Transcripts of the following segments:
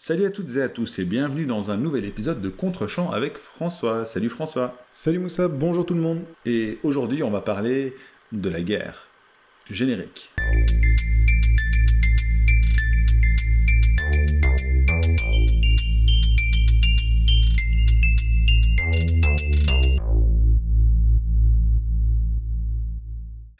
Salut à toutes et à tous et bienvenue dans un nouvel épisode de Contre-champ avec François. Salut François. Salut Moussa, bonjour tout le monde. Et aujourd'hui on va parler de la guerre. Générique.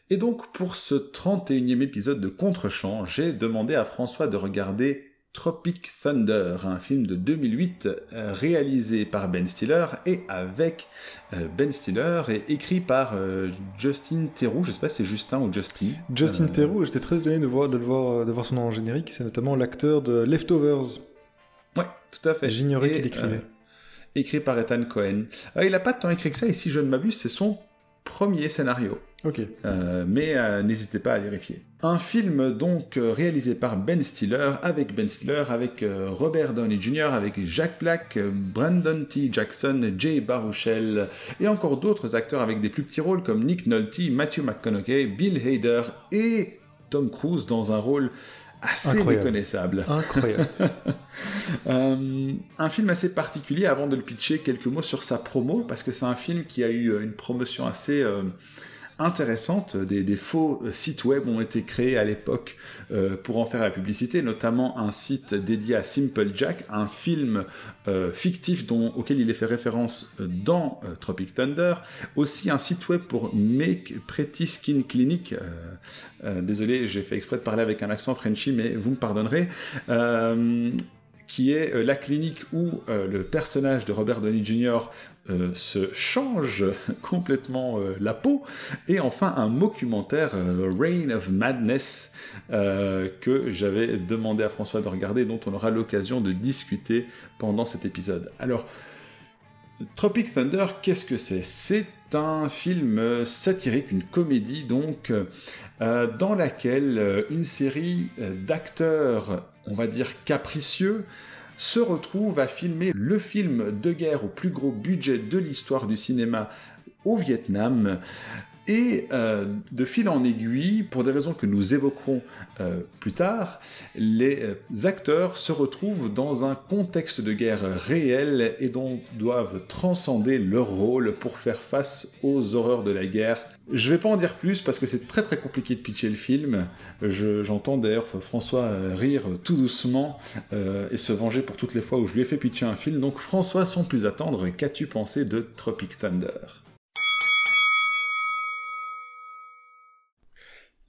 Et donc pour ce 31e épisode de Contre-champ, j'ai demandé à François de regarder Tropic Thunder, un film de 2008 euh, réalisé par Ben Stiller et avec euh, Ben Stiller et écrit par euh, Justin Theroux, je sais pas si c'est Justin ou Justin. Justin Theroux, j'étais très étonné de voir, de, le voir, de voir son nom en générique, c'est notamment l'acteur de Leftovers. Ouais, tout à fait. J'ignorais qu'il écrivait. écrit par Ethan Cohen. il a pas tant écrit que ça, et si je ne m'abuse, c'est son premier scénario. Ok. Euh, mais euh, n'hésitez pas à vérifier. Un film donc euh, réalisé par Ben Stiller, avec Ben Stiller, avec Robert Downey Jr., avec Jack Black, Brandon T. Jackson, Jay Baruchel, et encore d'autres acteurs avec des plus petits rôles comme Nick Nolte, Matthew McConaughey, Bill Hader et Tom Cruise dans un rôle assez méconnaissable. Incroyable. un film assez particulier, avant de le pitcher, quelques mots sur sa promo, parce que c'est un film qui a eu une promotion assez intéressante. Des, faux sites web ont été créés à l'époque euh, pour en faire la publicité, notamment un site dédié à Simple Jack, un film euh, fictif dont, auquel il est fait référence euh, dans Tropic Thunder, aussi un site web pour Make Pretty Skin Clinic. désolé, j'ai fait exprès de parler avec un accent Frenchy, mais vous me pardonnerez qui est la clinique où le personnage de Robert Downey Jr. Euh, se change complètement euh, la peau. Et enfin, un documentaire, euh, Reign of Madness, que j'avais demandé à François de regarder, dont on aura l'occasion de discuter pendant cet épisode. Alors, Tropic Thunder, qu'est-ce que c'est? C'est un film satirique, une comédie donc, dans laquelle une série d'acteurs, on va dire capricieux, se retrouve à filmer le film de guerre au plus gros budget de l'histoire du cinéma au Vietnam. Et euh, de fil en aiguille, pour des raisons que nous évoquerons euh, plus tard, les euh, acteurs se retrouvent dans un contexte de guerre réel et donc doivent transcender leur rôle pour faire face aux horreurs de la guerre je vais pas en dire plus parce que c'est très très compliqué de pitcher le film. J'entends d'ailleurs François rire tout doucement et se venger pour toutes les fois où je lui ai fait pitcher un film. Donc François, sans plus attendre, qu'as-tu pensé de Tropic Thunder?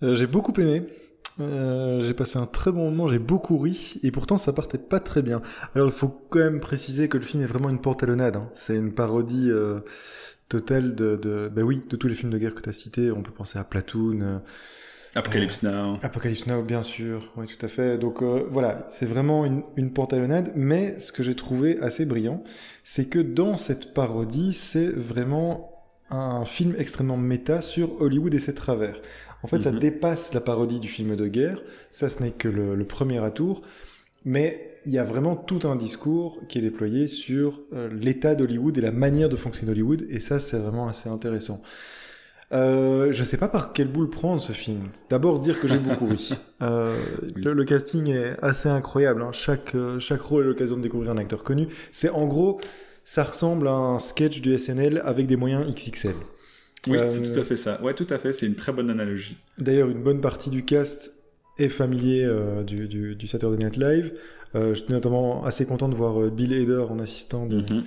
Euh, J'ai beaucoup aimé. j'ai passé un très bon moment, j'ai beaucoup ri, et pourtant ça partait pas très bien. Alors il faut quand même préciser que le film est vraiment une portalonnade. Hein. C'est une parodie total de, de bah oui, de tous les films de guerre que tu as cités. On peut penser à Platoon. Euh, Apocalypse Now. Apocalypse Now, bien sûr. Oui, tout à fait. Donc euh, voilà, c'est vraiment une, une portalonnade. Mais ce que j'ai trouvé assez brillant, c'est que dans cette parodie, c'est vraiment un film extrêmement méta sur Hollywood et ses travers. En fait, ça mhm. dépasse la parodie du film de guerre. Ça, ce n'est que le, le premier atour. Mais il y a vraiment tout un discours qui est déployé sur euh, l'état d'Hollywood et la manière de fonctionner d'Hollywood, et ça, c'est vraiment assez intéressant. Euh, je sais pas par quelle boule prendre ce film. D'abord dire que j'ai beaucoup ri. Euh, le, casting est assez incroyable. Hein. Chaque, euh, chaque rôle est l'occasion de découvrir un acteur connu. C'est en gros, ça ressemble à un sketch du SNL avec des moyens XXL. Oui, c'est tout à fait ça. Ouais, tout à fait. C'est une très bonne analogie. D'ailleurs, une bonne partie du cast est familier du, du, du Saturday Night Live. Euh, J'étais notamment assez content de voir euh, Bill Hader en assistant de, mhm.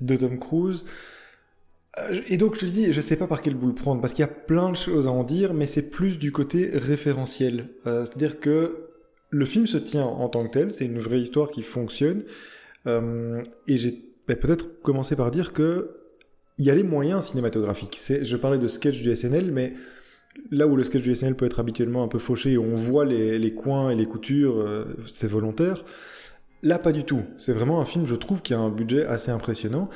de Tom Cruise. Euh, et donc je te dis, je sais pas par quelle boule prendre, parce qu'il y a plein de choses à en dire, mais c'est plus du côté référentiel. Euh, C'est-à-dire que le film se tient en tant que tel, c'est une vraie histoire qui fonctionne. Euh, et j'ai bah, peut-être commencé par dire que il y a les moyens cinématographiques. Je parlais de sketch du SNL, mais là où le sketch du SNL peut être habituellement un peu fauché, on voit les, coins et les coutures, euh, c'est volontaire. Là, pas du tout. C'est vraiment un film, je trouve, qui a un budget assez impressionnant.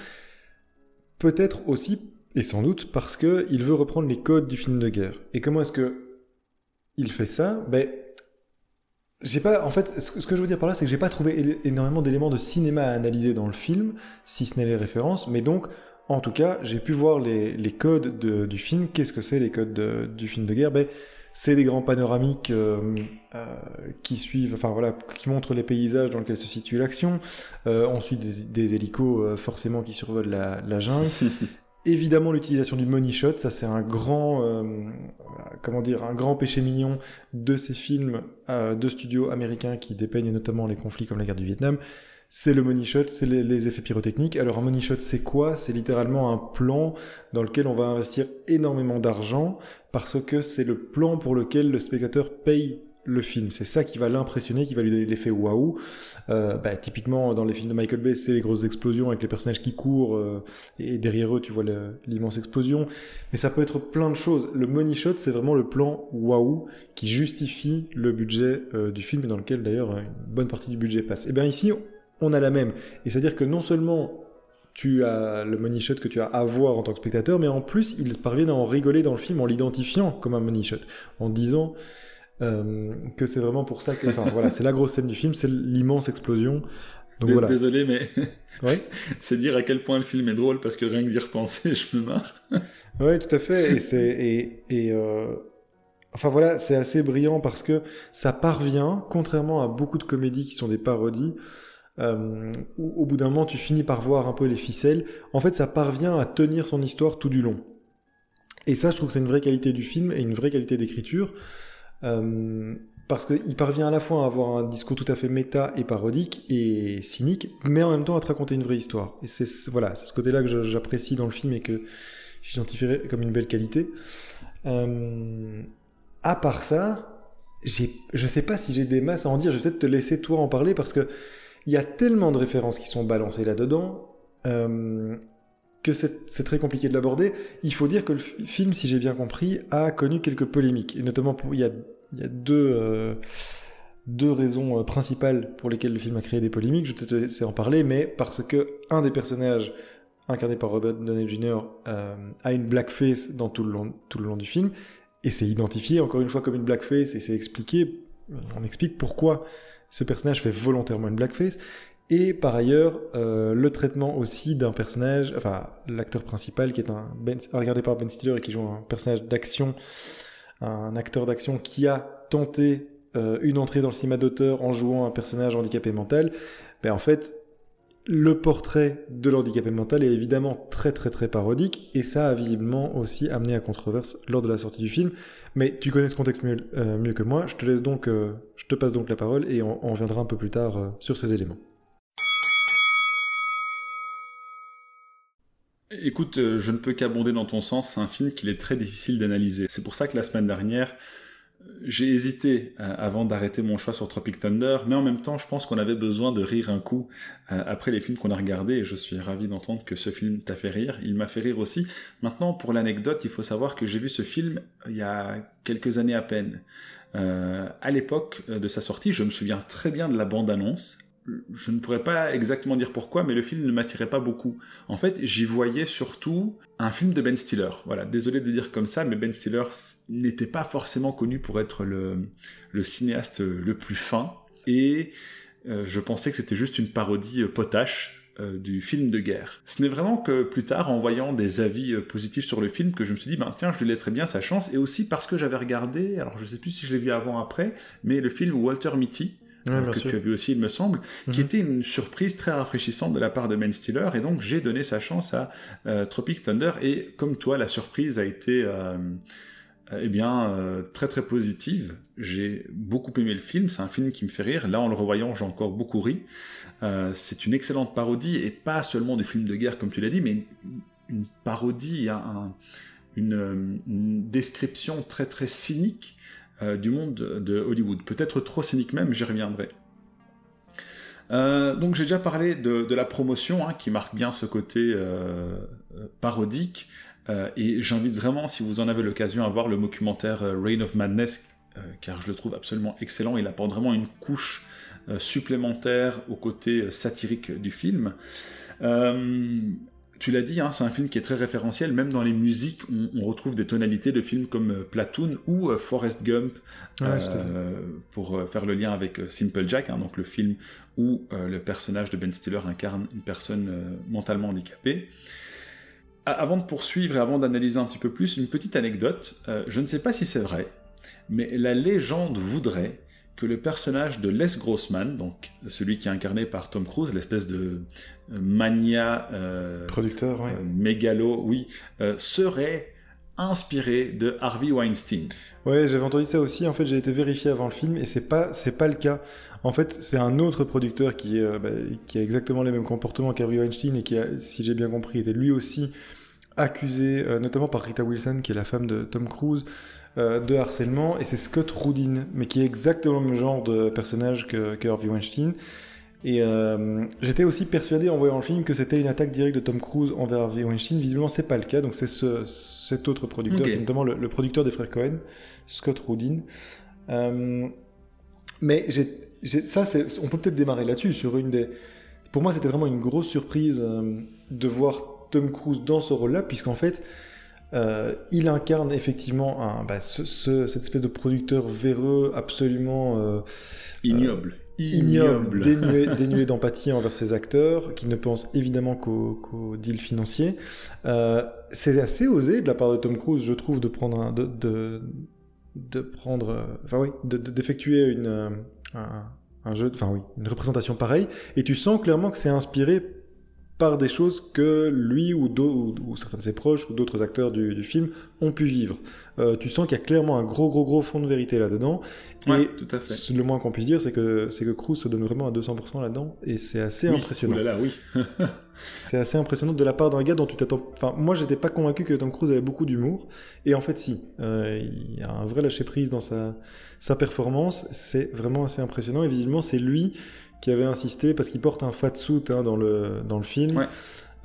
Peut-être aussi, et sans doute, parce qu'il veut reprendre les codes du film de guerre. Et comment est-ce que il fait ça? Ben, j'ai pas, en fait, ce que je veux dire par là, c'est que j'ai pas trouvé énormément d'éléments de cinéma à analyser dans le film, si ce n'est les références, mais donc en tout cas, j'ai pu voir les, codes du film. Qu'est-ce que c'est les codes du film de guerre? Ben, C'est des grands panoramiques qui suivent, enfin voilà, qui montrent les paysages dans lesquels se situe l'action. ensuite, des, hélicos forcément qui survolent la jungle. Évidemment, l'utilisation du money shot, ça c'est un grand, euh, comment dire, un grand péché mignon de ces films euh, de studios américains qui dépeignent notamment les conflits comme la guerre du Vietnam. C'est le money shot, c'est les, effets pyrotechniques. Alors un money shot, c'est quoi? C'est littéralement un plan dans lequel on va investir énormément d'argent parce que c'est le plan pour lequel le spectateur paye le film. C'est ça qui va l'impressionner, qui va lui donner l'effet waouh. Euh, bah, typiquement, dans les films de Michael Bay, c'est les grosses explosions avec les personnages qui courent euh, et derrière eux, tu vois l'immense explosion. Mais ça peut être plein de choses. Le money shot, c'est vraiment le plan waouh qui justifie le budget euh, du film et dans lequel d'ailleurs une bonne partie du budget passe. Et bien ici, on a la même. Et c'est-à-dire que non seulement tu as le money shot que tu as à voir en tant que spectateur, mais en plus, ils parviennent à en rigoler dans le film en l'identifiant comme un money shot, en disant euh, que c'est vraiment pour ça que. Enfin, voilà, c'est la grosse scène du film, c'est l'immense explosion. Donc, voilà. Désolé, mais. c'est dire à quel point le film est drôle parce que rien que d'y repenser, je me marre. ouais, tout à fait. Et c'est. Et, et euh, Enfin voilà, c'est assez brillant parce que ça parvient, contrairement à beaucoup de comédies qui sont des parodies, euh, où au bout d'un moment tu finis par voir un peu les ficelles, en fait ça parvient à tenir son histoire tout du long. Et ça je trouve que c'est une vraie qualité du film et une vraie qualité d'écriture. Euh, parce qu'il parvient à la fois à avoir un discours tout à fait méta et parodique et cynique, mais en même temps à te raconter une vraie histoire. Et c'est voilà, ce côté-là que j'apprécie dans le film et que j'identifierais comme une belle qualité. Euh, à part ça, je sais pas si j'ai des masses à en dire. Je vais peut-être te laisser toi en parler parce que il y a tellement de références qui sont balancées là-dedans. Euh, que c'est très compliqué de l'aborder. Il faut dire que le film, si j'ai bien compris, a connu quelques polémiques. Et notamment, il, y a, deux, euh, raisons euh, principales pour lesquelles le film a créé des polémiques. Je vais te laisser en parler, mais parce que un des personnages incarné par Robert Downey Jr. Euh, a une blackface dans tout le long, tout le long du film. Et c'est identifié encore une fois comme une blackface et c'est expliqué. On explique pourquoi ce personnage fait volontairement une blackface. Et par ailleurs, euh, le traitement aussi d'un personnage, enfin l'acteur principal qui est un ben, regardé par Ben Stiller et qui joue un personnage d'action, un acteur d'action qui a tenté euh, une entrée dans le cinéma d'auteur en jouant un personnage handicapé mental. Ben en fait, le portrait de l'handicapé mental est évidemment très très très parodique et ça a visiblement aussi amené à controverse lors de la sortie du film. Mais tu connais ce contexte mieux, euh, que moi, je te laisse donc, je te passe donc la parole et on, on reviendra un peu plus tard sur ces éléments. Écoute, euh, je ne peux qu'abonder dans ton sens, c'est un film qu'il est très difficile d'analyser. C'est pour ça que la semaine dernière, euh, j'ai hésité euh, avant d'arrêter mon choix sur Tropic Thunder, mais en même temps, je pense qu'on avait besoin de rire un coup après les films qu'on a regardés, et je suis ravi d'entendre que ce film t'a fait rire. Il m'a fait rire aussi. Maintenant, pour l'anecdote, il faut savoir que j'ai vu ce film il y a quelques années à peine. à l'époque de sa sortie, je me souviens très bien de la bande-annonce, je ne pourrais pas exactement dire pourquoi, mais le film ne m'attirait pas beaucoup. En fait, j'y voyais surtout un film de Ben Stiller. Voilà, désolé de dire comme ça, mais Ben Stiller n'était pas forcément connu pour être le, cinéaste le plus fin. Et euh, je pensais que c'était juste une parodie euh, potache euh, du film de guerre. Ce n'est vraiment que plus tard, en voyant des avis positifs sur le film, que je me suis dit, ben tiens, je lui laisserai bien sa chance, et aussi parce que j'avais regardé, alors je sais plus si je l'ai vu avant ou après, mais le film Walter Mitty, euh, que tu as vu aussi, il me semble, qui mhm. était une surprise très rafraîchissante de la part de Ben Stiller. Et donc, j'ai donné sa chance à euh, Tropic Thunder. Et comme toi, la surprise a été euh, eh bien, très très positive. J'ai beaucoup aimé le film. C'est un film qui me fait rire. Là, en le revoyant, j'ai encore beaucoup ri. c'est une excellente parodie, et pas seulement du film de guerre, comme tu l'as dit, mais une, parodie, une, une, description très très cynique euh, du monde de Hollywood. Peut-être trop cynique même, j'y reviendrai. Euh, donc j'ai déjà parlé de, la promotion hein, qui marque bien ce côté euh, parodique et j'invite vraiment si vous en avez l'occasion à voir le documentaire Reign of Madness car je le trouve absolument excellent, il apporte vraiment une couche supplémentaire au côté satirique du film tu l'as dit, hein, c'est un film qui est très référentiel. Même dans les musiques, on, retrouve des tonalités de films comme euh, Platoon ou euh, Forrest Gump, euh, pour faire le lien avec Simple Jack, hein, donc le film où le personnage de Ben Stiller incarne une personne mentalement handicapée. Avant de poursuivre et avant d'analyser un petit peu plus, une petite anecdote. je ne sais pas si c'est vrai, mais la légende voudrait que le personnage de Les Grossman, donc celui qui est incarné par Tom Cruise, l'espèce de euh, mania euh, producteur, euh, mégalo, oui, serait inspiré de Harvey Weinstein. Ouais, j'avais entendu ça aussi. En fait, j'ai été vérifié avant le film et c'est pas c'est pas le cas. En fait, c'est un autre producteur qui bah, qui a exactement les mêmes comportements qu'Harvey Weinstein et qui a, si j'ai bien compris, était lui aussi accusé, notamment par Rita Wilson, qui est la femme de Tom Cruise, euh, de harcèlement, et c'est Scott Rudin, mais qui est exactement le même genre de personnage que, que Harvey Weinstein. Et euh, j'étais aussi persuadé en voyant le film que c'était une attaque directe de Tom Cruise envers Harvey Weinstein. Visiblement, c'est pas le cas. Donc c'est ce, cet autre producteur, notamment le, producteur des frères Cohen, Scott Rudin. Euh, mais j'ai, ça, on peut peut-être démarrer là-dessus sur une des. Pour moi, c'était vraiment une grosse surprise de voir Tom Cruise dans ce rôle-là, puisqu'en fait, euh, il incarne effectivement un, bah, cette espèce de producteur véreux, absolument euh, ignoble. Euh, ignoble, dénué, d'empathie envers ses acteurs, qui ne pense évidemment qu'au deal financier. c'est assez osé de la part de Tom Cruise, je trouve, de prendre un, de, de, prendre, enfin oui, d'effectuer une, un, jeu, enfin oui, une représentation pareille. Et tu sens clairement que c'est inspiré par des choses que lui ou, ou, certains de ses proches ou d'autres acteurs du, film ont pu vivre. Euh, tu sens qu'il y a clairement un gros gros gros fond de vérité là-dedans. et tout à fait. le moins qu'on puisse dire, c'est que c'est que Cruz se donne vraiment à 200% là-dedans, et c'est assez impressionnant. Là, oui. c'est assez impressionnant de la part d'un gars dont tu t'attends. Enfin, moi, j'étais pas convaincu que Tom Cruise avait beaucoup d'humour, et en fait, si. Euh, il y a un vrai lâcher prise dans sa sa performance. C'est vraiment assez impressionnant, et visiblement, c'est lui qui avait insisté, parce qu'il porte un fat suit hein, dans, le, dans le film,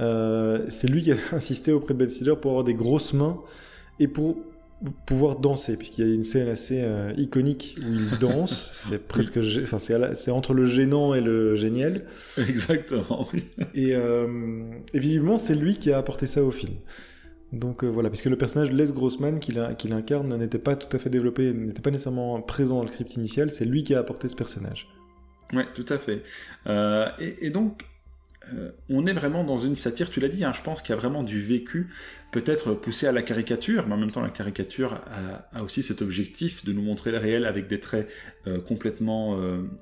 euh, c'est lui qui avait insisté auprès de Ben Stiller pour avoir des grosses mains et pour pouvoir danser, puisqu'il y a une scène assez euh, iconique où il danse, c'est presque, enfin, c'est entre le gênant et le génial. Exactement, oui. Et, euh, et visiblement, c'est lui qui a apporté ça au film. Donc voilà, puisque le personnage Les Grossman qu'il incarne n'était pas tout à fait développé, n'était pas nécessairement présent dans le script initial, c'est lui qui a apporté ce personnage. Oui, tout à fait. Euh, et, donc, euh, on est vraiment dans une satire, tu l'as dit, hein, je pense qu'il y a vraiment du vécu, peut-être poussé à la caricature, mais en même temps la caricature a, aussi cet objectif de nous montrer le réel avec des traits euh, complètement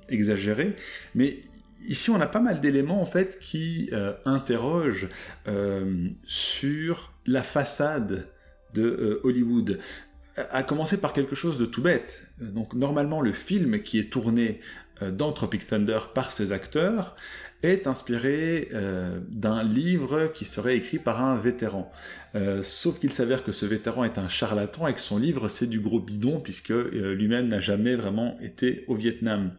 exagérés. Mais ici, on a pas mal d'éléments en fait qui interrogent sur la façade de Hollywood à commencer par quelque chose de tout bête. Donc normalement le film qui est tourné dans Tropic Thunder par ses acteurs est inspiré euh, d'un livre qui serait écrit par un vétéran. Euh, sauf qu'il s'avère que ce vétéran est un charlatan et que son livre c'est du gros bidon puisque lui-même n'a jamais vraiment été au Vietnam.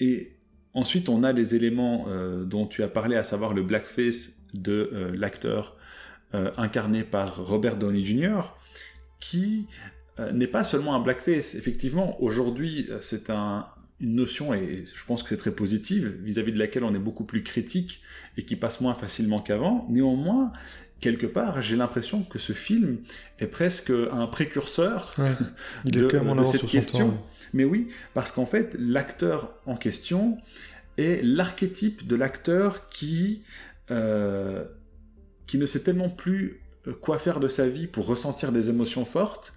et ensuite on a les éléments dont tu as parlé, à savoir le blackface de l'acteur incarné par Robert Downey Jr., qui euh, n'est pas seulement un blackface. Effectivement, aujourd'hui, euh, c'est une notion, et je pense que c'est très positive, vis-à-vis de laquelle on est beaucoup plus critique et qui passe moins facilement qu'avant. Néanmoins, quelque part, j'ai l'impression que ce film est presque un précurseur de, cette question. Mais oui, parce qu'en fait, l'acteur en question est l'archétype de l'acteur qui, euh, qui ne sait tellement plus quoi faire de sa vie pour ressentir des émotions fortes,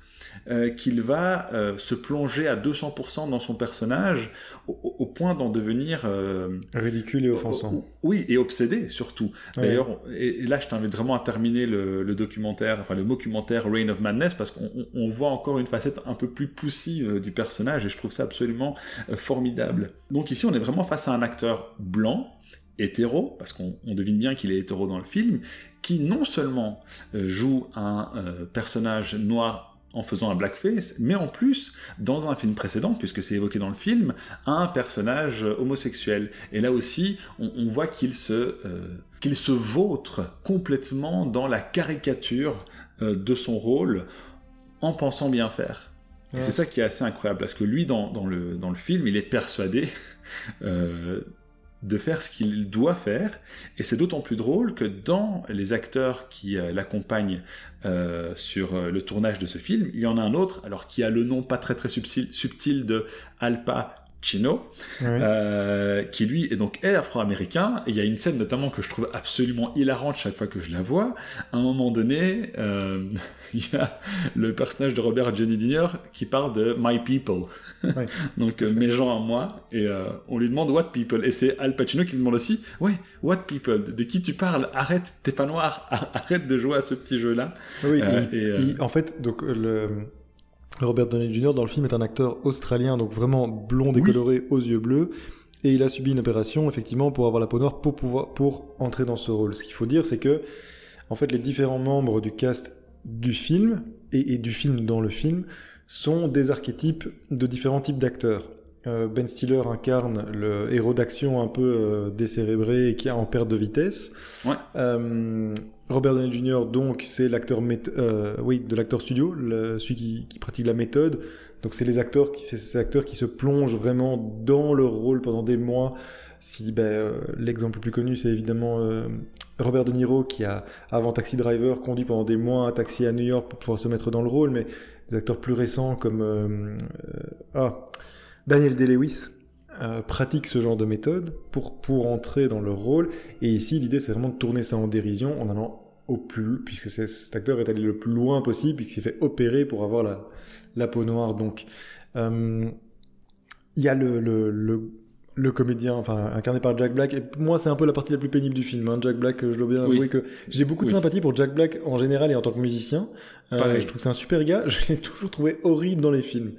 euh, qu'il va euh, se plonger à 200% dans son personnage au, point d'en devenir euh, ridicule et offensant. oui, et obsédé surtout. D'ailleurs, et, là je t'invite vraiment à terminer le, documentaire, enfin le documentaire Reign of Madness parce qu'on voit encore une facette un peu plus poussive du personnage et je trouve ça absolument formidable. Donc ici on est vraiment face à un acteur blanc hétéro, parce qu'on devine bien qu'il est hétéro dans le film, qui non seulement joue un personnage noir en faisant un blackface, mais en plus, dans un film précédent, puisque c'est évoqué dans le film, un personnage homosexuel. Et là aussi, on, voit qu'il se, euh, qu'il se vautre complètement dans la caricature euh, de son rôle, en pensant bien faire. Et c'est ça qui est assez incroyable, parce que lui, dans, dans, le, dans le film, il est persuadé euh, de faire ce qu'il doit faire, et c'est d'autant plus drôle que dans les acteurs qui euh, l'accompagnent euh, sur euh, le tournage de ce film, il y en a un autre, alors qui a le nom pas très très subtil, subtil de Alpa Chino, euh, qui lui est donc est afro-américain. il y a une scène notamment que je trouve absolument hilarante chaque fois que je la vois. À un moment donné, euh, il y a le personnage de Robert Johnny Jr. qui parle de My People, donc euh, mes gens à moi, et on lui demande What People, et c'est Al Pacino qui lui demande aussi, ouais, What People, de qui tu parles? Arrête, t'es pas noir, arrête de jouer à ce petit jeu-là. Oui, et, en fait, donc le Robert Downey Jr. dans le film est un acteur australien, donc vraiment blond décoloré aux yeux bleus. Et il a subi une opération, effectivement, pour avoir la peau noire, pour pouvoir, pour entrer dans ce rôle. Ce qu'il faut dire, c'est que, en fait, les différents membres du cast du film, et, du film dans le film, sont des archétypes de différents types d'acteurs. Euh, ben Stiller incarne le héros d'action un peu euh, décérébré et qui est en perte de vitesse. Ouais. Euh, Robert Downey Jr. donc c'est l'acteur euh, oui de l'acteur studio, celui qui, pratique la méthode. Donc c'est les acteurs qui ces acteurs qui se plongent vraiment dans leur rôle pendant des mois. Si ben, euh, l'exemple le plus connu c'est évidemment euh, Robert De Niro qui a avant Taxi Driver conduit pendant des mois un taxi à New York pour pouvoir se mettre dans le rôle, mais des acteurs plus récents comme ah, Daniel Day-Lewis euh, pratiquent ce genre de méthode pour, pour entrer dans leur rôle. Et ici, l'idée, c'est vraiment de tourner ça en dérision en allant au plus, puisque cet acteur est allé le plus loin possible, puisqu'il s'est fait opérer pour avoir la, la peau noire. Donc, euh, il y a le, le, le, comédien, enfin, incarné par Jack Black. Et moi, c'est un peu la partie la plus pénible du film. Hein. Jack Black, je dois bien avouer que j'ai beaucoup de sympathie pour Jack Black en général et en tant que musicien. Euh, je trouve que c'est un super gars. Je l'ai toujours trouvé horrible dans les films.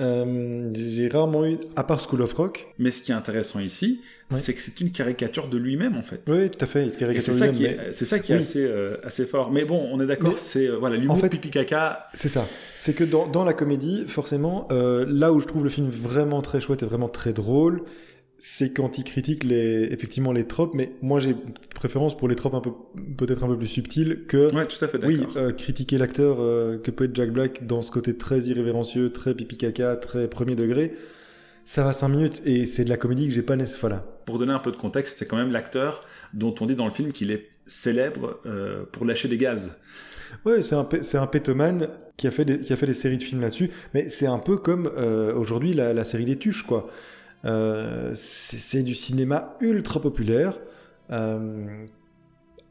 Euh, j'ai rarement eu, à part School of Rock. Mais ce qui est intéressant ici, c'est que c'est une caricature de lui-même en fait. Oui, tout à fait. C'est ça, qui est, c'est ça qui est assez, euh, assez fort. Mais bon, on est d'accord, c'est euh, voilà l'humour en fait, pipi caca. C'est ça. C'est que dans, dans, la comédie, forcément, là où je trouve le film vraiment très chouette et vraiment très drôle, c'est quand il critique les, effectivement les tropes, mais moi j'ai une préférence pour les tropes un peu, peut-être un peu plus subtiles que, ouais, tout à fait oui, euh, critiquer l'acteur euh, que peut être Jack Black dans ce côté très irrévérencieux, très pipi caca, très premier degré. Ça va 5 minutes et c'est de la comédie que j'ai pas nécessairement. Voilà. Pour donner un peu de contexte, c'est quand même l'acteur dont on dit dans le film qu'il est célèbre euh, pour lâcher des gaz. Ouais, c'est un, c'est un pétoman qui a, fait des, qui a fait des séries de films là-dessus, mais c'est un peu comme aujourd'hui la, la série des tuches, quoi. Euh, c'est du cinéma ultra populaire, euh,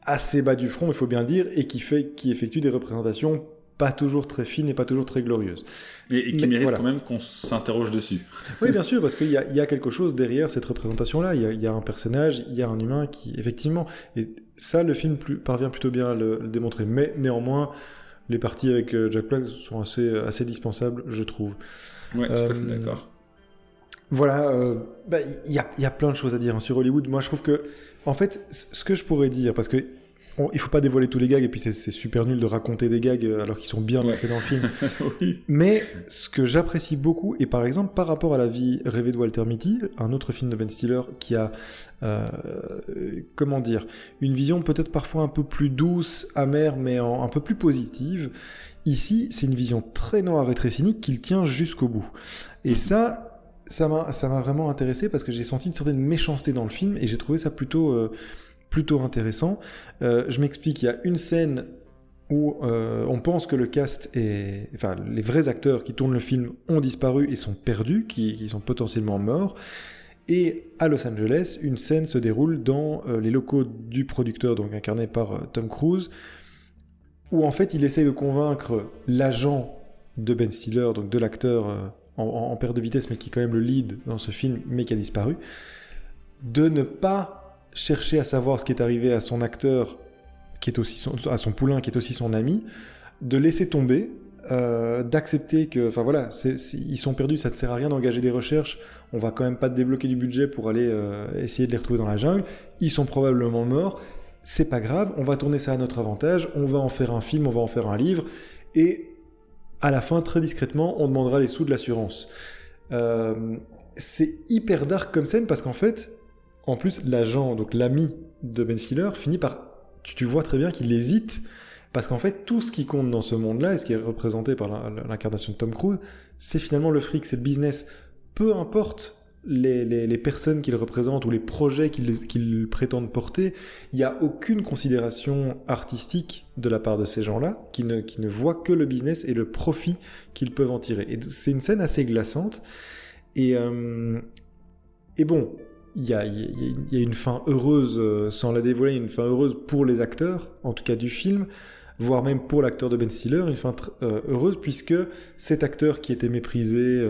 assez bas du front, il faut bien le dire, et qui, fait, qui effectue des représentations pas toujours très fines et pas toujours très glorieuses. Et, qui mérite quand même qu'on s'interroge dessus. Oui, bien sûr, parce qu'il y, y a, quelque chose derrière cette représentation-là. Il, il y, a un personnage, il y a un humain qui, effectivement, et ça, le film plus, parvient plutôt bien à le, démontrer. Mais néanmoins, les parties avec euh, Jack Black sont assez, assez dispensables, je trouve. Ouais, tout à fait d'accord. Voilà, euh, bah, il y, a, y, a, plein de choses à dire hein, sur Hollywood. Moi, je trouve que, en fait, ce que je pourrais dire, parce que il faut pas dévoiler tous les gags, et puis c'est super nul de raconter des gags euh, alors qu'ils sont bien faits dans le film. Mais ce que j'apprécie beaucoup, et par exemple par rapport à la vie rêvée de Walter Mitty, un autre film de Ben Stiller qui a, euh, comment dire, une vision peut-être parfois un peu plus douce, amère, mais un peu plus positive. Ici, c'est une vision très noire et très cynique qu'il tient jusqu'au bout. Et ça, ça m'a vraiment intéressé parce que j'ai senti une certaine méchanceté dans le film et j'ai trouvé ça plutôt, euh, plutôt intéressant. Euh, je m'explique, il y a une scène où euh, on pense que le cast est... Enfin, les vrais acteurs qui tournent le film ont disparu et sont perdus, qui, qui sont potentiellement morts. Et à Los Angeles, une scène se déroule dans les locaux du producteur, donc incarné par Tom Cruise, où en fait il essaye de convaincre l'agent de Ben Stiller, donc de l'acteur en, perte de vitesse, mais qui est quand même le lead dans ce film, mais qui a disparu, de ne pas chercher à savoir ce qui est arrivé à son acteur, qui est aussi à son poulain, qui est aussi son ami, de laisser tomber, euh, d'accepter que, enfin voilà, ils sont perdus, ça ne sert à rien d'engager des recherches, on va quand même pas débloquer du budget pour aller euh, essayer de les retrouver dans la jungle, ils sont probablement morts, c'est pas grave, on va tourner ça à notre avantage, on va en faire un film, on va en faire un livre, et à la fin, très discrètement, on demandera les sous de l'assurance. Euh, c'est hyper dark comme scène parce qu'en fait, en plus, l'agent, donc l'ami de Ben Stiller, finit par. Tu, vois très bien qu'il hésite parce qu'en fait, tout ce qui compte dans ce monde-là et ce qui est représenté par l'incarnation de Tom Cruise, c'est finalement le fric, c'est le business. Peu importe les, personnes qu'ils représentent ou les projets qu'ils prétendent porter, il n'y a aucune considération artistique de la part de ces gens-là qui ne, voient que le business et le profit qu'ils peuvent en tirer. Et c'est une scène assez glaçante. Et, et bon, il y a, une fin heureuse, sans la dévoiler, une fin heureuse pour les acteurs, en tout cas du film, voire même pour l'acteur de Ben Stiller, une fin heureuse, puisque cet acteur qui était méprisé,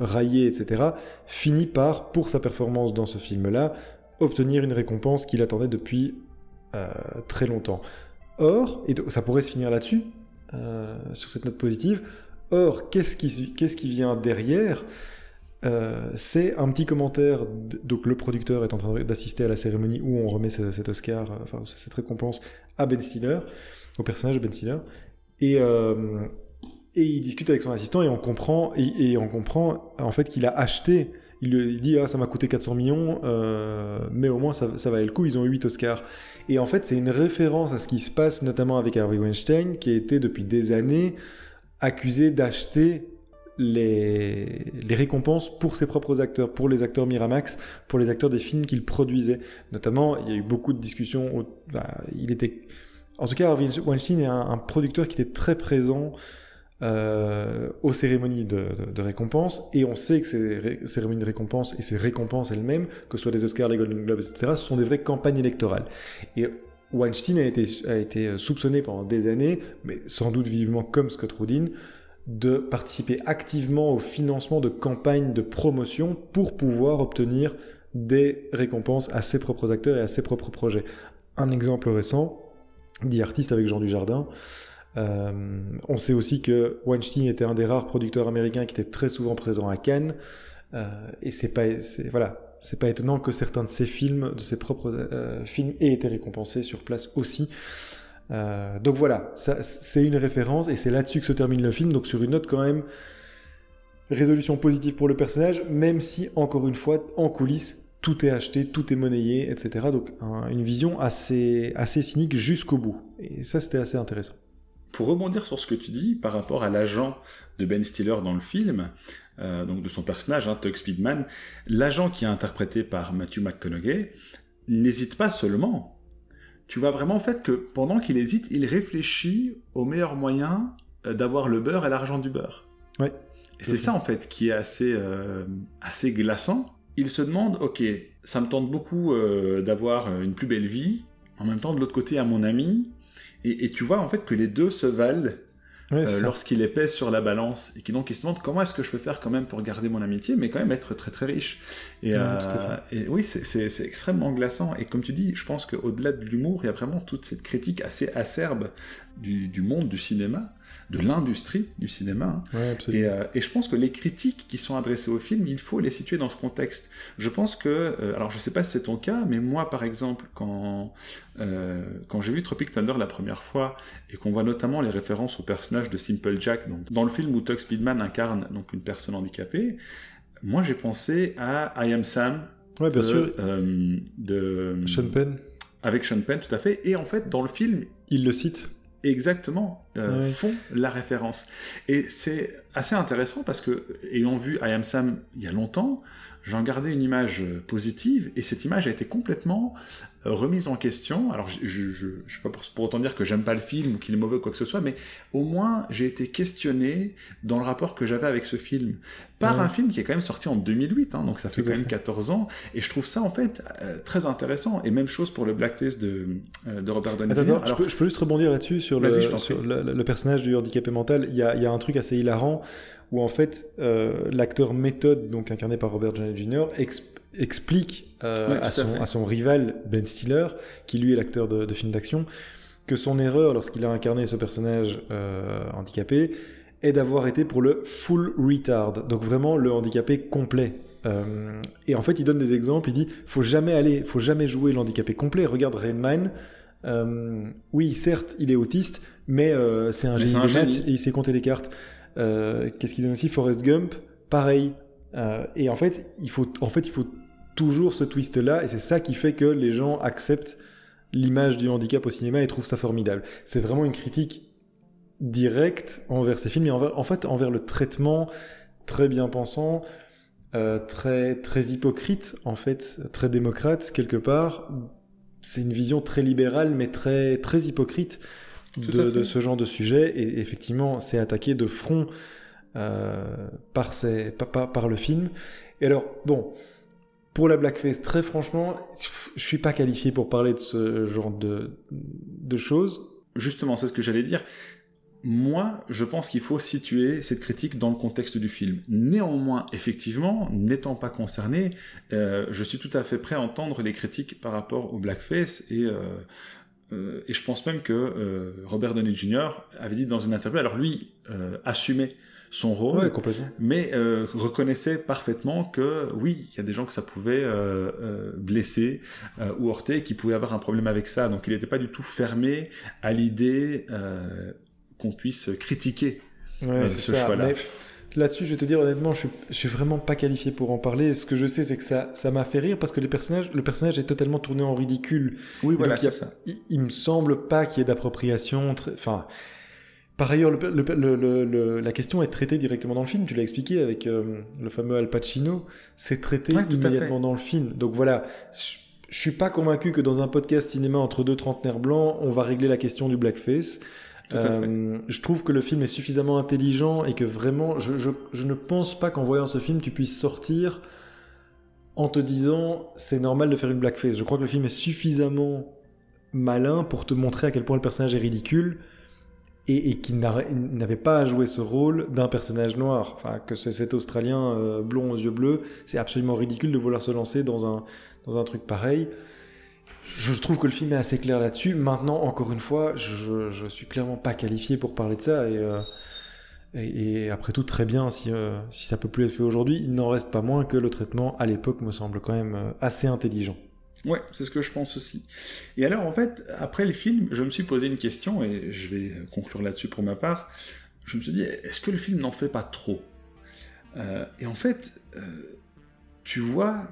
raillé, etc., finit par, pour sa performance dans ce film-là, obtenir une récompense qu'il attendait depuis très longtemps. Or, et ça pourrait se finir là-dessus, euh, sur cette note positive. Or, qu'est-ce qui, qu'est-ce qui vient derrière? Euh, c'est un petit commentaire. Donc, le producteur est en train d'assister à la cérémonie où on remet cet Oscar, euh, enfin, cette récompense à Ben Stiller, au personnage de Ben Stiller. Et, et il discute avec son assistant et on comprend, et, on comprend en fait qu'il a acheté il, dit ah ça m'a coûté 400 millions, euh, mais au moins ça, ça valait le coup. Ils ont eu 8 Oscars. Et en fait c'est une référence à ce qui se passe notamment avec Harvey Weinstein, qui a été depuis des années accusé d'acheter les, récompenses pour ses propres acteurs, pour les acteurs Miramax, pour les acteurs des films qu'il produisait. Notamment, il y a eu beaucoup de discussions. il était, en tout cas, Harvey Weinstein est un producteur qui était très présent euh, aux cérémonies de, de, récompense, et on sait que ces cérémonies de récompense et ces récompenses elles-mêmes, que ce soit les Oscars, les Golden Globes, etc., ce sont des vraies campagnes électorales. Et Weinstein a été, a été soupçonné pendant des années, mais sans doute visiblement comme Scott Rudin, de participer activement au financement de campagnes de promotion pour pouvoir obtenir des récompenses à ses propres acteurs et à ses propres projets. Un exemple récent, dit artiste avec Jean Dujardin, euh, on sait aussi que Weinstein était un des rares producteurs américains qui était très souvent présent à Cannes. Euh, et c'est pas, voilà, c'est pas étonnant que certains de ses films, de ses propres euh, films, aient été récompensés sur place aussi. Donc voilà, c'est une référence et c'est là-dessus que se termine le film. Donc sur une note quand même résolution positive pour le personnage, même si encore une fois en coulisses tout est acheté, tout est monnayé, etc. Donc une vision assez assez cynique jusqu'au bout. Et ça c'était assez intéressant. Pour rebondir sur ce que tu dis par rapport à l'agent de Ben Stiller dans le film, euh, donc de son personnage, hein, Speedman, l'agent qui est interprété par Matthew McConaughey n'hésite pas seulement. Tu vois vraiment en fait que pendant qu'il hésite, il réfléchit au meilleur moyen euh, d'avoir le beurre et l'argent du beurre. Ouais. Et c'est ça en fait qui est assez, euh, assez glaçant. Il se demande, ok, ça me tente beaucoup d'avoir une plus belle vie. En même temps, de l'autre côté, à mon ami, et, tu vois en fait que les deux se valent euh, lorsqu'il est pèse sur la balance et qui donc il se demande comment est-ce que je peux faire quand même pour garder mon amitié mais quand même être très très riche. Et, euh, et oui c'est extrêmement glaçant. Et comme tu dis je pense qu'au-delà de l'humour il y a vraiment toute cette critique assez acerbe du, du monde du cinéma de l'industrie du cinéma. Hein. Euh, et, je pense que les critiques qui sont adressées au film, il faut les situer dans ce contexte. Je pense que, euh, alors je sais pas si c'est ton cas, mais moi par exemple, quand, euh, quand j'ai vu Tropic Thunder la première fois, et qu'on voit notamment les références au personnage de Simple Jack, donc dans le film où Tug Speedman incarne donc une personne handicapée, moi j'ai pensé à I Am Sam. Ouais, bien sûr. de Sean Penn. Avec Sean Penn, tout à fait. Et en fait, dans le film, il le cite exactement euh, font la référence. Et c'est assez intéressant parce que, ayant vu I Am Sam il y a longtemps, j'en gardais une image positive et cette image a été complètement euh, remise en question. Alors, je, je sais pas pour, pour, autant dire que j'aime pas le film ou qu'il est mauvais ou quoi que ce soit, mais au moins j'ai été questionné dans le rapport que j'avais avec ce film par un film qui est quand même sorti en 2008, hein, donc ça fait quand même 14 ans, et je trouve ça en fait euh, très intéressant. Et même chose pour le Blackface de, euh, de Robert Downey Jr. Alors, je, peux, je, peux, juste rebondir là-dessus sur, le, sur le, le, personnage du handicapé mental. Il y a, il y a un truc assez hilarant où en fait euh, l'acteur méthode, donc incarné par Robert Downey Jr., explique euh, à, son, à, son, rival Ben Stiller, qui lui est l'acteur de, de film d'action, que son erreur lorsqu'il a incarné ce personnage euh, handicapé est d'avoir été pour le full retard, donc vraiment le handicapé complet. Et en fait, il donne des exemples. Il dit, faut jamais aller, faut jamais jouer l'handicapé complet. Regarde Rainman. Oui, certes, il est autiste, mais c'est un génie des maths et il sait compter les cartes. Euh, qu'est-ce qu'il donne aussi? Forrest Gump, pareil. Euh, et en fait, il faut, en fait, il faut toujours ce twist-là, et c'est ça qui fait que les gens acceptent l'image du handicap au cinéma et trouvent ça formidable. C'est vraiment une critique directe envers ces films et envers, en fait envers le traitement très bien pensant, euh, très très hypocrite en fait, très démocrate quelque part. C'est une vision très libérale mais très très hypocrite de, ce genre de sujet. Et effectivement, c'est attaqué de front par, ses, par, par, le film. Et alors, bon, pour la blackface, très franchement, je suis pas qualifié pour parler de ce genre de, de choses. Justement, c'est ce que j'allais dire. Moi, je pense qu'il faut situer cette critique dans le contexte du film. Néanmoins, effectivement, n'étant pas concerné, euh, je suis tout à fait prêt à entendre les critiques par rapport au blackface et euh, euh, et je pense même que Robert Downey Jr. avait dit dans une interview, alors lui assumait son rôle, mais reconnaissait parfaitement que oui, il y a des gens que ça pouvait blesser ou heurter, qui pouvaient avoir un problème avec ça. Donc il n'était pas du tout fermé à l'idée qu'on puisse critiquer euh, ce choix-là. Là-dessus, je vais te dire honnêtement, je suis, suis vraiment pas qualifié pour en parler. Ce que je sais, c'est que ça, ça m'a fait rire parce que les personnages, le personnage est totalement tourné en ridicule. Oui, voilà, c'est ça. Il, me semble pas qu'il y ait d'appropriation. Enfin, par ailleurs, le, la question est traitée directement dans le film. Tu l'as expliqué avec euh, le fameux Al Pacino. C'est traité immédiatement dans le film. Donc voilà. Je, je suis pas convaincu que dans un podcast cinéma entre deux trentenaires blancs, on va régler la question du blackface. Euh, je trouve que le film est suffisamment intelligent et que vraiment, je, ne pense pas qu'en voyant ce film, tu puisses sortir en te disant c'est normal de faire une blackface. Je crois que le film est suffisamment malin pour te montrer à quel point le personnage est ridicule et, et qu'il n'avait pas à jouer ce rôle d'un personnage noir. Enfin, que cet Australien euh, blond aux yeux bleus, c'est absolument ridicule de vouloir se lancer dans un, dans un truc pareil je trouve que le film est assez clair là-dessus. Maintenant, encore une fois, je, je suis clairement pas qualifié pour parler de ça. Et, euh, et, après tout, très bien si, euh, si ça peut plus être fait aujourd'hui. Il n'en reste pas moins que le traitement à l'époque me semble quand même euh, assez intelligent. Ouais, c'est ce que je pense aussi. Et alors, en fait, après le film, je me suis posé une question, et je vais conclure là-dessus pour ma part. Je me suis dit, est-ce que le film n'en fait pas trop? Et en fait, tu vois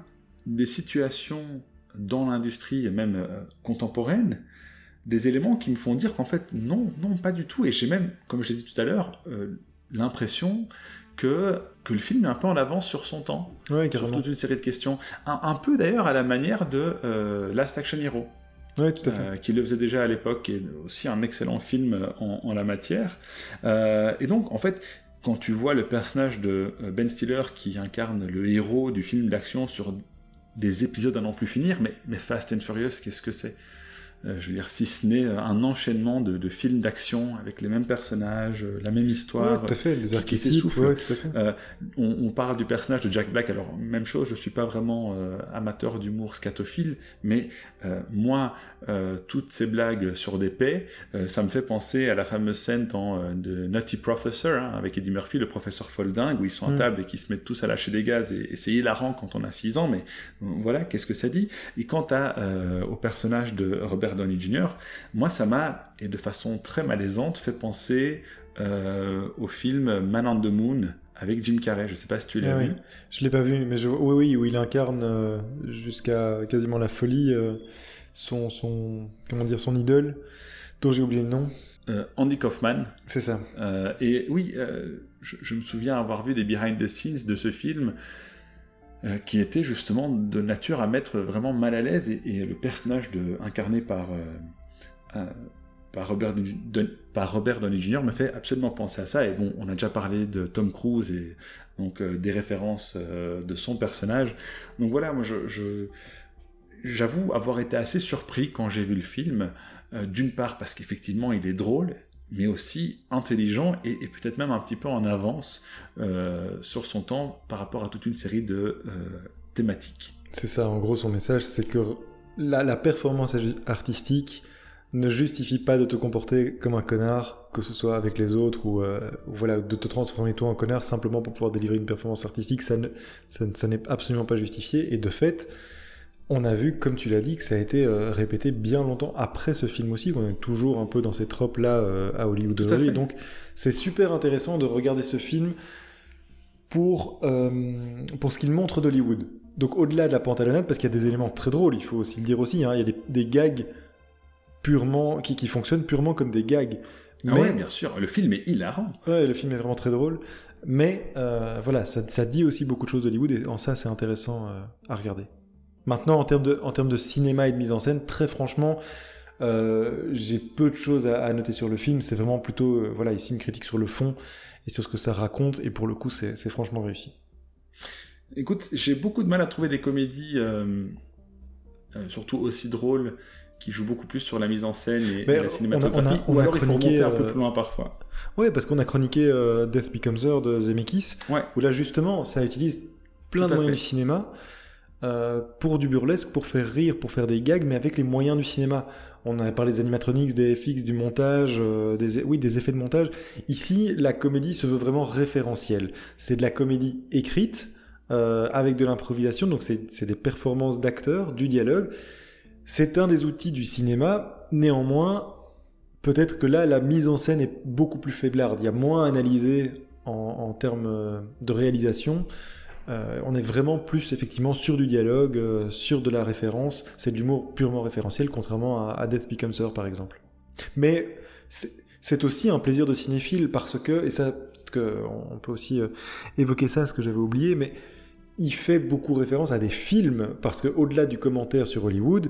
des situations dans l'industrie, même euh, contemporaine, des éléments qui me font dire qu'en fait, non, non, pas du tout. Et j'ai même, comme je l'ai dit tout à l'heure, euh, l'impression que, que le film est un peu en avance sur son temps, ouais, sur toute une série de questions. Un, peu d'ailleurs à la manière de euh, Last Action Hero. Oui, tout à fait. qui le faisait déjà à l'époque, et aussi un excellent film en, en la matière. et donc, en fait, quand tu vois le personnage de Ben Stiller qui incarne le héros du film d'action sur des épisodes à n'en plus finir, mais, mais Fast and Furious, qu'est-ce que c'est? Je veux dire, si ce n'est euh, un enchaînement de, films d'action avec les mêmes personnages, euh, la même histoire, tout à fait, les qui, s'essouffle. on, parle du personnage de Jack Black, alors même chose, je suis pas vraiment amateur d'humour scatophile, mais moi, toutes ces blagues sur des paix, ça me fait penser à la fameuse scène dans, de Nutty Professor, hein, avec Eddie Murphy, le professeur folding, où ils sont à mm. table et qui se mettent tous à lâcher des gaz, et, c'est hilarant quand on a 6 ans, mais voilà, qu'est-ce que ça dit? Et quant à, au personnage de Robert Downey Jr., moi ça m'a, et de façon très malaisante, fait penser euh, au film Man on the Moon avec Jim Carrey. Je sais pas si tu l'as ah vu. Je l'ai pas vu, mais je... oui, oui, où il incarne euh, jusqu'à quasiment la folie euh, son, son, comment dire, son idole, dont j'ai oublié le nom. Andy Kaufman. C'est ça. et oui, je, je, me souviens avoir vu des behind the scenes de ce film euh, qui était justement de nature à mettre vraiment mal à l'aise et, le personnage de, incarné par, euh, euh, par, Robert, par Robert Downey Jr. me fait absolument penser à ça. Et bon, on a déjà parlé de Tom Cruise et donc des références de son personnage. Donc voilà, moi j'avoue avoir été assez surpris quand j'ai vu le film. D'une part parce qu'effectivement il est drôle mais aussi intelligent et, peut-être même un petit peu en avance euh, sur son temps par rapport à toute une série de euh, thématiques. C'est ça, en gros, son message, c'est que la, performance artistique ne justifie pas de te comporter comme un connard, que ce soit avec les autres ou, euh, voilà, de te transformer toi en connard simplement pour pouvoir délivrer une performance artistique, ça, ça n'est absolument pas justifié. Et de fait, on a vu, comme tu l'as dit, que ça a été euh, répété bien longtemps après ce film aussi, qu'on est toujours un peu dans ces tropes-là euh, à Hollywood. Donc c'est super intéressant de regarder ce film pour, euh, pour ce qu'il montre d'Hollywood. Donc au-delà de la pantalonnade, parce qu'il y a des éléments très drôles, il faut aussi le dire aussi, hein, il y a des, gags purement, qui, qui, fonctionnent purement comme des gags. Ah mais, bien sûr, le film est hilarant. Ouais, le film est vraiment très drôle. Mais voilà, ça, ça, dit aussi beaucoup de choses d'Hollywood, et en ça c'est intéressant à regarder. Maintenant, en termes, de, en termes de cinéma et de mise en scène, très franchement, j'ai peu de choses à, noter sur le film. C'est vraiment plutôt, voilà, ici une critique sur le fond et sur ce que ça raconte. Et pour le coup, c'est franchement réussi. Écoute, j'ai beaucoup de mal à trouver des comédies, surtout aussi drôles, qui jouent beaucoup plus sur la mise en scène et, la cinématographie, on a, on a, ou alors chroniqué, un peu plus loin parfois. Ouais, parce qu'on a chroniqué Death Becomes Her de Zemeckis, où là justement, ça utilise plein de moyens du cinéma euh, pour du burlesque, pour faire rire, pour faire des gags, mais avec les moyens du cinéma. On avait parlé des animatronics, des FX, du montage, euh, des, oui, des effets de montage. Ici, la comédie se veut vraiment référentielle. C'est de la comédie écrite, euh, avec de l'improvisation, donc c'est des performances d'acteurs, du dialogue. C'est un des outils du cinéma, néanmoins, peut-être que là, la mise en scène est beaucoup plus faiblarde. Il y a moins à analyser en termes de réalisation. Euh, on est vraiment plus effectivement sur du dialogue, euh, sur de la référence. C'est de l'humour purement référentiel, contrairement à, Death Becomes Her par exemple. Mais c'est aussi un plaisir de cinéphile parce que, et ça, on peut aussi euh, évoquer ça, ce que j'avais oublié, mais il fait beaucoup référence à des films parce que au-delà du commentaire sur Hollywood,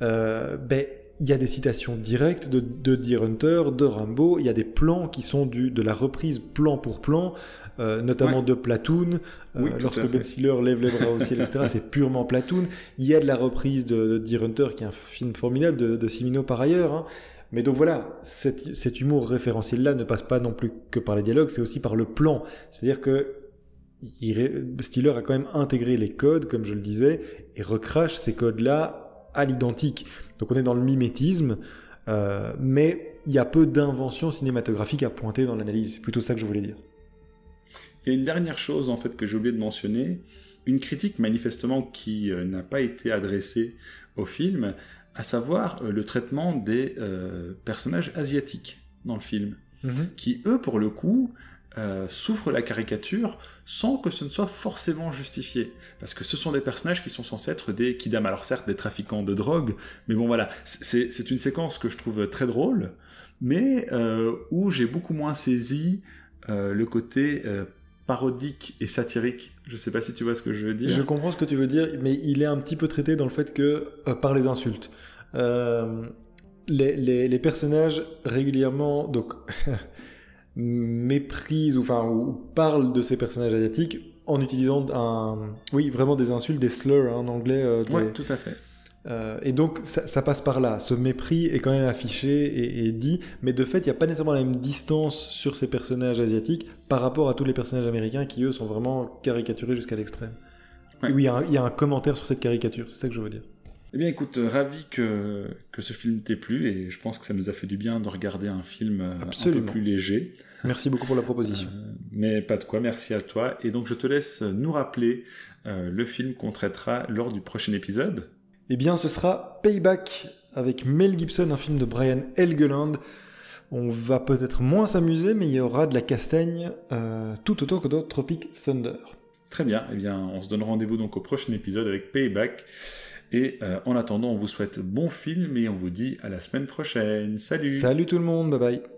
ben il y a des citations directes de, de Deer Hunter, de Rambo, il y a des plans qui sont du, de la reprise plan pour plan, euh, notamment de Platoon. Euh, lorsque Ben Stiller lève les bras au ciel, etc., c'est purement Platoon. Il y a de la reprise de, Deer Hunter, qui est un film formidable de, de Simino par ailleurs. Hein. Mais donc voilà, cet, humour référentiel-là ne passe pas non plus que par les dialogues, c'est aussi par le plan. C'est-à-dire que Stiller a quand même intégré les codes, comme je le disais, et recrache ces codes-là à l'identique. Donc on est dans le mimétisme, euh, mais il y a peu d'inventions cinématographiques à pointer dans l'analyse. C'est plutôt ça que je voulais dire. Il y a une dernière chose en fait que j'ai oublié de mentionner, une critique manifestement qui euh, n'a pas été adressée au film, à savoir euh, le traitement des personnages asiatiques dans le film, mhm. qui eux pour le coup souffrent la caricature sans que ce ne soit forcément justifié. Parce que ce sont des personnages qui sont censés être des kidam, alors certes des trafiquants de drogue, mais bon voilà, c'est une séquence que je trouve très drôle, mais où j'ai beaucoup moins saisi le côté parodique et satirique. Je sais pas si tu vois ce que je veux dire. Je comprends ce que tu veux dire, mais il est un petit peu traité dans le fait que euh, par les insultes. Euh, les, personnages régulièrement donc méprisent ou enfin ou parlent de ces personnages asiatiques en utilisant un oui vraiment des insultes, des slurs hein, en anglais. Euh, tout à fait. Euh, et donc ça, passe par là. Ce mépris est quand même affiché et, dit, mais de fait, il n'y a pas nécessairement la même distance sur ces personnages asiatiques par rapport à tous les personnages américains qui, eux, sont vraiment caricaturés jusqu'à l'extrême. Oui, il y, a un commentaire sur cette caricature, c'est ça que je veux dire. Eh bien, écoute, ravi que, que ce film t'ait plu et je pense que ça nous a fait du bien de regarder un film euh, un peu plus léger. Merci beaucoup pour la proposition. Euh, mais pas de quoi, merci à toi. Et donc, je te laisse nous rappeler le film qu'on traitera lors du prochain épisode. Eh bien, ce sera Payback avec Mel Gibson, un film de Brian Helgeland. On va peut-être moins s'amuser, mais il y aura de la castagne euh, tout autant que dans Tropic Thunder. Très bien, eh bien, on se donne rendez-vous donc au prochain épisode avec Payback. Et euh, en attendant, on vous souhaite bon film et on vous dit à la semaine prochaine. Salut Salut tout le monde, bye bye